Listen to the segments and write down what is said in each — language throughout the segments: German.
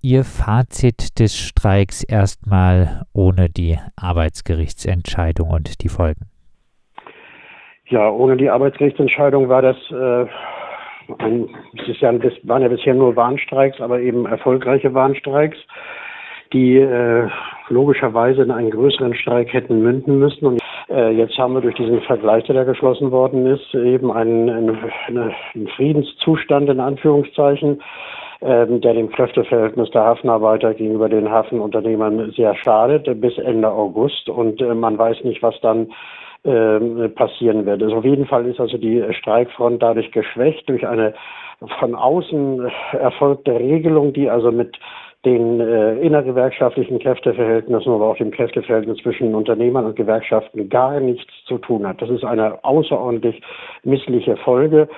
Ihr Fazit des Streiks erstmal ohne die Arbeitsgerichtsentscheidung und die Folgen? Ja, ohne die Arbeitsgerichtsentscheidung war das äh, ein, es ja, das waren ja bisher nur Warnstreiks, aber eben erfolgreiche Warnstreiks, die äh, logischerweise in einen größeren Streik hätten münden müssen. Und äh, jetzt haben wir durch diesen Vergleich, der da geschlossen worden ist, eben einen, einen, einen Friedenszustand in Anführungszeichen, ähm, der dem Kräfteverhältnis der Hafenarbeiter gegenüber den Hafenunternehmern sehr schadet bis Ende August. Und äh, man weiß nicht, was dann äh, passieren wird. Also auf jeden Fall ist also die Streikfront dadurch geschwächt durch eine von außen erfolgte Regelung, die also mit den äh, innergewerkschaftlichen Kräfteverhältnissen, aber auch dem Kräfteverhältnis zwischen Unternehmern und Gewerkschaften gar nichts zu tun hat. Das ist eine außerordentlich missliche Folge.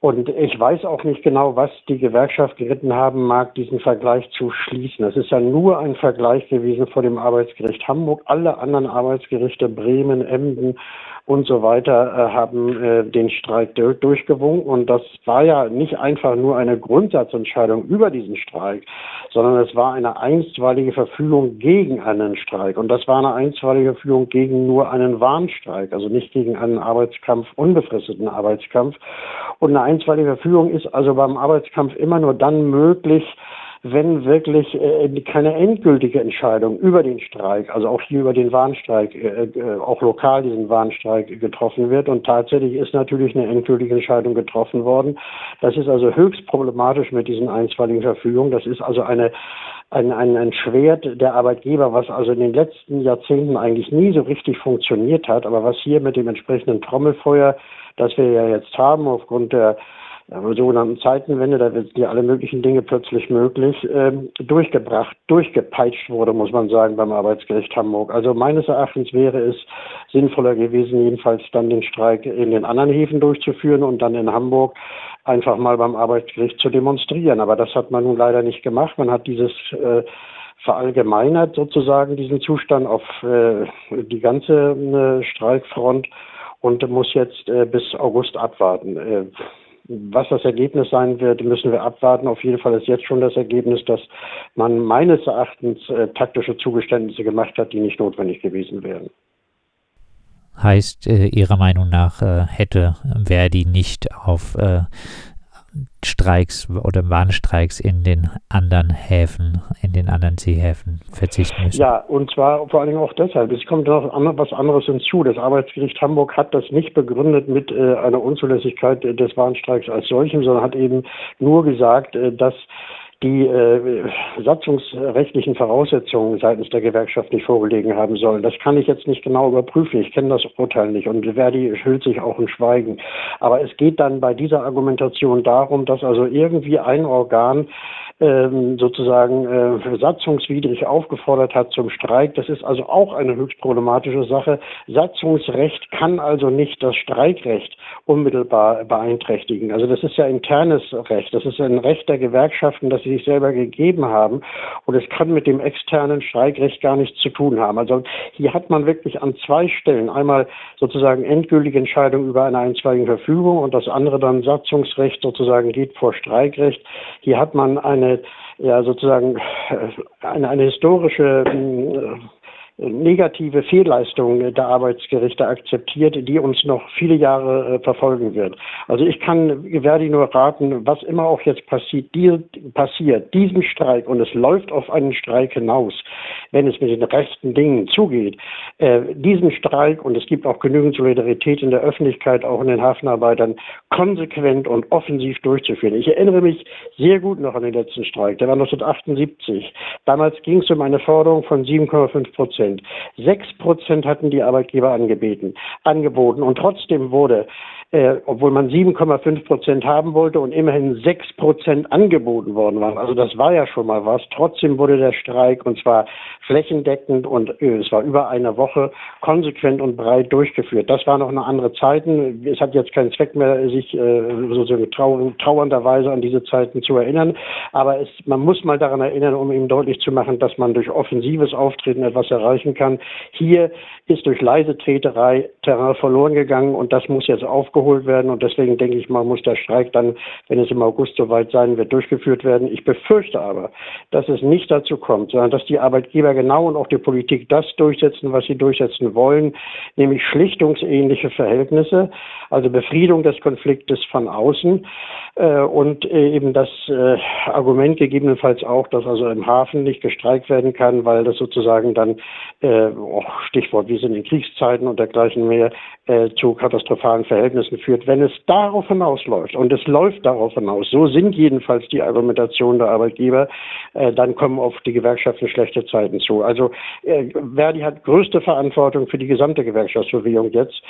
Und ich weiß auch nicht genau, was die Gewerkschaft geritten haben mag, diesen Vergleich zu schließen. Es ist ja nur ein Vergleich gewesen vor dem Arbeitsgericht Hamburg. Alle anderen Arbeitsgerichte, Bremen, Emden und so weiter äh, haben äh, den Streik durchgewunken. Und das war ja nicht einfach nur eine Grundsatzentscheidung über diesen Streik, sondern es war eine einstweilige Verfügung gegen einen Streik. Und das war eine einstweilige Verfügung gegen nur einen Warnstreik, also nicht gegen einen Arbeitskampf, unbefristeten Arbeitskampf. Und eine einstweilige Verfügung ist also beim Arbeitskampf immer nur dann möglich, wenn wirklich äh, keine endgültige Entscheidung über den Streik, also auch hier über den Warnstreik, äh, äh, auch lokal diesen Warnstreik getroffen wird. Und tatsächlich ist natürlich eine endgültige Entscheidung getroffen worden. Das ist also höchst problematisch mit diesen einstweiligen Verfügungen. Das ist also eine ein, ein, ein Schwert der Arbeitgeber, was also in den letzten Jahrzehnten eigentlich nie so richtig funktioniert hat, aber was hier mit dem entsprechenden Trommelfeuer, das wir ja jetzt haben, aufgrund der sogenannten Zeitenwende, da sind ja alle möglichen Dinge plötzlich möglich, ähm, durchgebracht, durchgepeitscht wurde, muss man sagen, beim Arbeitsgericht Hamburg. Also meines Erachtens wäre es sinnvoller gewesen, jedenfalls dann den Streik in den anderen Häfen durchzuführen und dann in Hamburg einfach mal beim Arbeitsgericht zu demonstrieren. Aber das hat man nun leider nicht gemacht. Man hat dieses äh, verallgemeinert sozusagen diesen Zustand auf äh, die ganze äh, Streikfront und muss jetzt äh, bis August abwarten. Was das Ergebnis sein wird, müssen wir abwarten. Auf jeden Fall ist jetzt schon das Ergebnis, dass man meines Erachtens äh, taktische Zugeständnisse gemacht hat, die nicht notwendig gewesen wären. Heißt, äh, Ihrer Meinung nach äh, hätte Verdi nicht auf äh, Streiks oder Warnstreiks in den anderen Häfen, in den anderen Seehäfen verzichten müssen. Ja, und zwar vor allen Dingen auch deshalb. Es kommt noch was anderes hinzu. Das Arbeitsgericht Hamburg hat das nicht begründet mit äh, einer Unzulässigkeit des Warnstreiks als solchem, sondern hat eben nur gesagt, äh, dass die äh, satzungsrechtlichen Voraussetzungen seitens der Gewerkschaft nicht vorgelegen haben sollen. Das kann ich jetzt nicht genau überprüfen. Ich kenne das Urteil nicht und Verdi hüllt sich auch in Schweigen. Aber es geht dann bei dieser Argumentation darum, dass also irgendwie ein Organ ähm, sozusagen äh, satzungswidrig aufgefordert hat zum Streik. Das ist also auch eine höchst problematische Sache. Satzungsrecht kann also nicht das Streikrecht unmittelbar beeinträchtigen. Also das ist ja internes Recht. Das ist ein Recht der Gewerkschaften, das sie sich selber gegeben haben. Und es kann mit dem externen Streikrecht gar nichts zu tun haben. Also hier hat man wirklich an zwei Stellen einmal sozusagen endgültige Entscheidung über eine einstweilige Verfügung und das andere dann Satzungsrecht sozusagen geht vor Streikrecht. Hier hat man eine ja sozusagen äh, eine, eine historische äh, negative Fehlleistung der Arbeitsgerichte akzeptiert, die uns noch viele Jahre äh, verfolgen wird. Also ich kann Verdi nur raten, was immer auch jetzt passiert, die, passiert, diesen Streik, und es läuft auf einen Streik hinaus, wenn es mit den rechten Dingen zugeht, äh, diesen Streik, und es gibt auch genügend Solidarität in der Öffentlichkeit, auch in den Hafenarbeitern, konsequent und offensiv durchzuführen. Ich erinnere mich sehr gut noch an den letzten Streik, der war 1978. Damals ging es um eine Forderung von 7,5 Prozent. Prozent. Sechs Prozent hatten die Arbeitgeber angebeten, angeboten und trotzdem wurde äh, obwohl man 7,5 Prozent haben wollte und immerhin 6 Prozent angeboten worden waren. Also das war ja schon mal was. Trotzdem wurde der Streik und zwar flächendeckend und äh, es war über eine Woche konsequent und breit durchgeführt. Das waren noch eine andere Zeiten. Es hat jetzt keinen Zweck mehr, sich äh, sozusagen trau trauernderweise an diese Zeiten zu erinnern. Aber es, man muss mal daran erinnern, um ihm deutlich zu machen, dass man durch offensives Auftreten etwas erreichen kann. Hier ist durch leise Treterei Terrain verloren gegangen und das muss jetzt aufgeholt werden und deswegen denke ich mal, muss der Streik dann, wenn es im August soweit sein wird, durchgeführt werden. Ich befürchte aber, dass es nicht dazu kommt, sondern dass die Arbeitgeber genau und auch die Politik das durchsetzen, was sie durchsetzen wollen, nämlich schlichtungsähnliche Verhältnisse, also Befriedung des Konfliktes von außen äh, und äh, eben das äh, Argument gegebenenfalls auch, dass also im Hafen nicht gestreikt werden kann, weil das sozusagen dann, äh, oh, Stichwort, wir sind in Kriegszeiten und dergleichen mehr, äh, zu katastrophalen Verhältnissen führt. Wenn es darauf hinausläuft, und es läuft darauf hinaus, so sind jedenfalls die Argumentationen der Arbeitgeber, äh, dann kommen auf die Gewerkschaften schlechte Zeiten zu. Also äh, Verdi hat größte Verantwortung für die gesamte Gewerkschaftsbewegung jetzt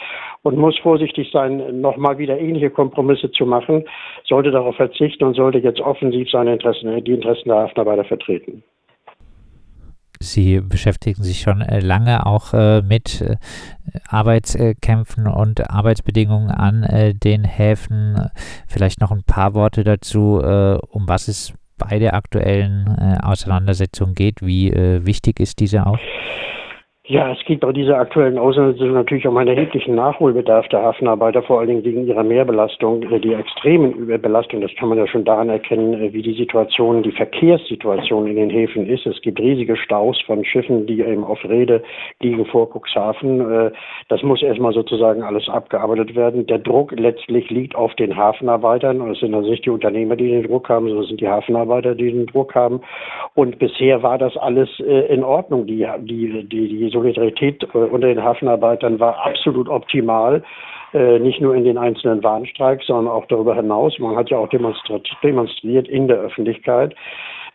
und muss vorsichtig sein, nochmal wieder ähnliche Kompromisse zu machen, sollte darauf verzichten und sollte jetzt offensiv seine Interessen, die Interessen der Hafenarbeiter vertreten. Sie beschäftigen sich schon äh, lange auch äh, mit äh, Arbeitskämpfen und Arbeitsbedingungen an den Häfen. Vielleicht noch ein paar Worte dazu, um was es bei der aktuellen Auseinandersetzung geht. Wie wichtig ist diese auch? Ja, es geht bei dieser aktuellen Auseinandersetzung natürlich um einen erheblichen Nachholbedarf der Hafenarbeiter, vor allen Dingen wegen ihrer Mehrbelastung, äh, die extremen Überbelastung. Das kann man ja schon daran erkennen, äh, wie die Situation, die Verkehrssituation in den Häfen ist. Es gibt riesige Staus von Schiffen, die eben auf Rede liegen vor Cuxhaven. Äh, das muss erstmal sozusagen alles abgearbeitet werden. Der Druck letztlich liegt auf den Hafenarbeitern. Es sind also nicht die Unternehmer, die den Druck haben, sondern es sind die Hafenarbeiter, die den Druck haben. Und bisher war das alles in Ordnung. Die, die, die, die Solidarität äh, unter den Hafenarbeitern war absolut optimal. Äh, nicht nur in den einzelnen Warnstreiks, sondern auch darüber hinaus. Man hat ja auch demonstriert in der Öffentlichkeit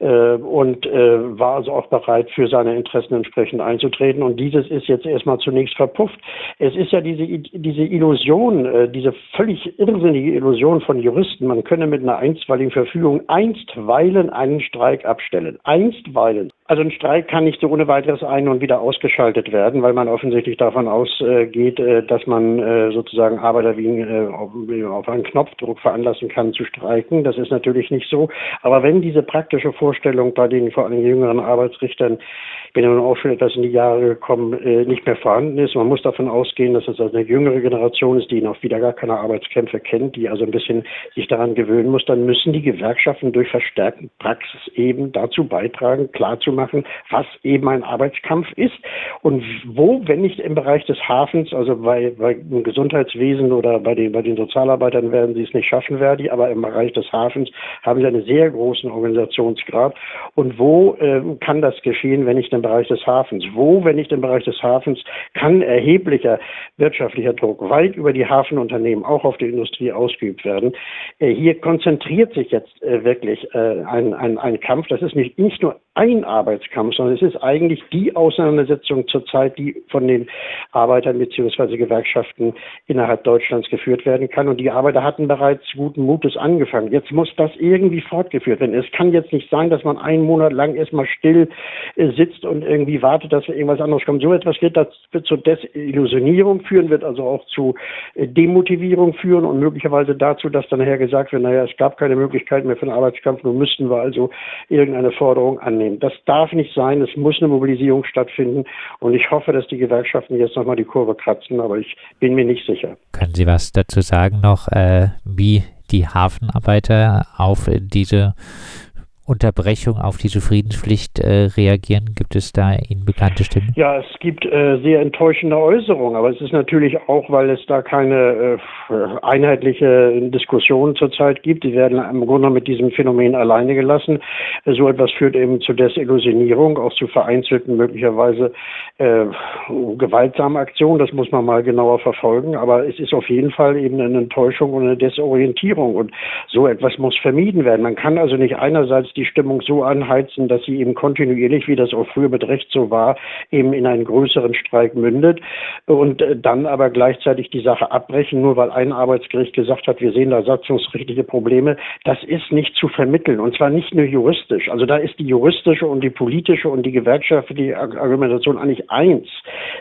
äh, und äh, war also auch bereit, für seine Interessen entsprechend einzutreten. Und dieses ist jetzt erstmal zunächst verpufft. Es ist ja diese, diese Illusion, äh, diese völlig irrsinnige Illusion von Juristen, man könne mit einer einstweiligen Verfügung einstweilen einen Streik abstellen. Einstweilen. Also ein Streik kann nicht so ohne weiteres ein- und wieder ausgeschaltet werden, weil man offensichtlich davon ausgeht, äh, dass man äh, sozusagen Arbeiter wie äh, auf einen Knopfdruck veranlassen kann zu streiken. Das ist natürlich nicht so. Aber wenn diese praktische Vorstellung bei den vor allem jüngeren Arbeitsrichtern, ich bin ja nun auch schon etwas in die Jahre gekommen, äh, nicht mehr vorhanden ist. Man muss davon ausgehen, dass es also eine jüngere Generation ist, die noch wieder gar keine Arbeitskämpfe kennt, die also ein bisschen sich daran gewöhnen muss. Dann müssen die Gewerkschaften durch verstärkte Praxis eben dazu beitragen, klarzumachen, was eben ein Arbeitskampf ist und wo, wenn nicht im Bereich des Hafens, also bei, bei im Gesundheitswesen oder bei den, bei den Sozialarbeitern werden sie es nicht schaffen, Verdi, aber im Bereich des Hafens haben sie einen sehr großen Organisationsgrad? Und wo äh, kann das geschehen, wenn nicht im Bereich des Hafens? Wo, wenn nicht im Bereich des Hafens, kann erheblicher wirtschaftlicher Druck weit über die Hafenunternehmen auch auf die Industrie ausgeübt werden? Äh, hier konzentriert sich jetzt äh, wirklich äh, ein, ein, ein Kampf. Das ist nicht, nicht nur ein Arbeitskampf, sondern es ist eigentlich die Auseinandersetzung zurzeit, die von den Arbeitern bzw. Gewerkschaften innerhalb Deutschlands geführt werden kann. Und die Arbeiter hatten bereits guten Mutes angefangen. Jetzt muss das irgendwie fortgeführt werden. Es kann jetzt nicht sein, dass man einen Monat lang erstmal still sitzt und irgendwie wartet, dass irgendwas anderes kommt. So etwas wird, das, wird zur Desillusionierung führen, wird also auch zu äh, Demotivierung führen und möglicherweise dazu, dass dann nachher gesagt wird, naja, es gab keine Möglichkeit mehr für den Arbeitskampf, nun müssten wir also irgendeine Forderung annehmen. Das darf nicht sein, es muss eine Mobilisierung stattfinden und ich hoffe, dass die Gewerkschaften jetzt nochmal die Kurve kratzen, aber ich bin mir nicht sicher. Können Sie was dazu sagen noch, äh, wie die Hafenarbeiter auf diese Unterbrechung auf diese Friedenspflicht äh, reagieren? Gibt es da Ihnen bekannte Stimmen? Ja, es gibt äh, sehr enttäuschende Äußerungen, aber es ist natürlich auch, weil es da keine äh, einheitliche Diskussion zurzeit gibt. Die werden im Grunde mit diesem Phänomen alleine gelassen. So etwas führt eben zu Desillusionierung, auch zu vereinzelten möglicherweise äh, gewaltsamen Aktionen. Das muss man mal genauer verfolgen. Aber es ist auf jeden Fall eben eine Enttäuschung und eine Desorientierung. Und so etwas muss vermieden werden. Man kann also nicht einerseits die Stimmung so anheizen, dass sie eben kontinuierlich, wie das auch früher mit Recht so war, eben in einen größeren Streik mündet und äh, dann aber gleichzeitig die Sache abbrechen, nur weil ein Arbeitsgericht gesagt hat, wir sehen da satzungsrechtliche Probleme. Das ist nicht zu vermitteln und zwar nicht nur juristisch. Also da ist die juristische und die politische und die gewerkschaftliche Argumentation eigentlich eins.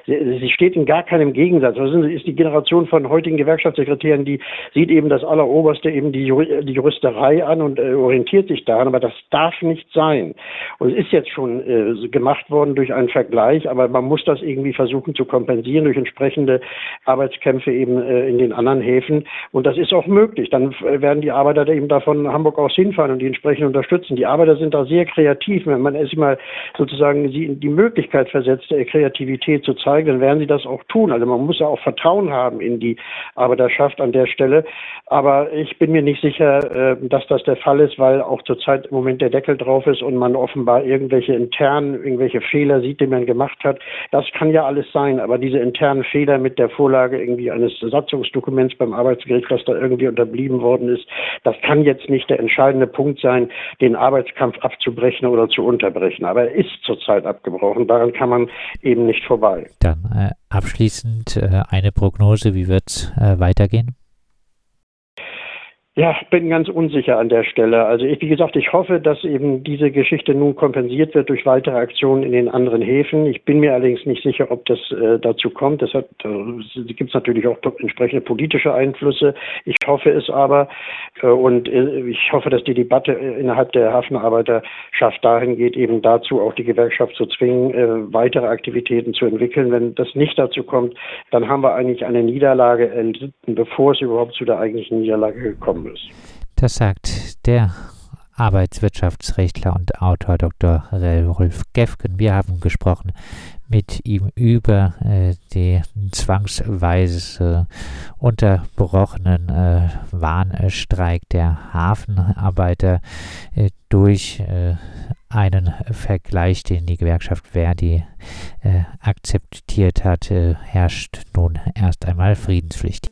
Sie steht in gar keinem Gegensatz. Also ist die Generation von heutigen Gewerkschaftssekretären, die sieht eben das Alleroberste, eben die, Juristerei an und äh, orientiert sich daran, aber das darf nicht sein. Und es ist jetzt schon äh, gemacht worden durch einen Vergleich, aber man muss das irgendwie versuchen zu kompensieren durch entsprechende Arbeitskämpfe eben äh, in den anderen Häfen. Und das ist auch möglich. Dann äh, werden die Arbeiter eben davon Hamburg aus hinfahren und die entsprechend unterstützen. Die Arbeiter sind da sehr kreativ. Wenn man erst mal sozusagen sie in die Möglichkeit versetzt, der Kreativität zu zeigen, dann werden sie das auch tun. Also man muss ja auch Vertrauen haben in die Arbeiterschaft an der Stelle. Aber ich bin mir nicht sicher, äh, dass das der Fall ist, weil auch zurzeit im Moment der Deckel drauf ist und man offenbar irgendwelche internen, irgendwelche Fehler sieht, die man gemacht hat. Das kann ja alles sein, aber diese internen Fehler mit der Vorlage irgendwie eines Satzungsdokuments beim Arbeitsgericht, was da irgendwie unterblieben worden ist, das kann jetzt nicht der entscheidende Punkt sein, den Arbeitskampf abzubrechen oder zu unterbrechen. Aber er ist zurzeit abgebrochen. Daran kann man eben nicht vorbei. Dann äh, abschließend äh, eine Prognose, wie wird es äh, weitergehen? Ja, bin ganz unsicher an der Stelle. Also ich, wie gesagt, ich hoffe, dass eben diese Geschichte nun kompensiert wird durch weitere Aktionen in den anderen Häfen. Ich bin mir allerdings nicht sicher, ob das äh, dazu kommt. Deshalb äh, gibt es natürlich auch entsprechende politische Einflüsse. Ich hoffe es aber äh, und äh, ich hoffe, dass die Debatte äh, innerhalb der Hafenarbeiterschaft dahin geht, eben dazu auch die Gewerkschaft zu zwingen, äh, weitere Aktivitäten zu entwickeln. Wenn das nicht dazu kommt, dann haben wir eigentlich eine Niederlage erlitten, bevor es überhaupt zu der eigentlichen Niederlage gekommen ist ist. Das sagt der Arbeitswirtschaftsrechtler und Autor Dr. Rolf Gefgen. Wir haben gesprochen mit ihm über äh, den zwangsweise unterbrochenen äh, Warnstreik der Hafenarbeiter äh, durch äh, einen Vergleich, den die Gewerkschaft Verdi äh, akzeptiert hat, herrscht nun erst einmal Friedenspflicht.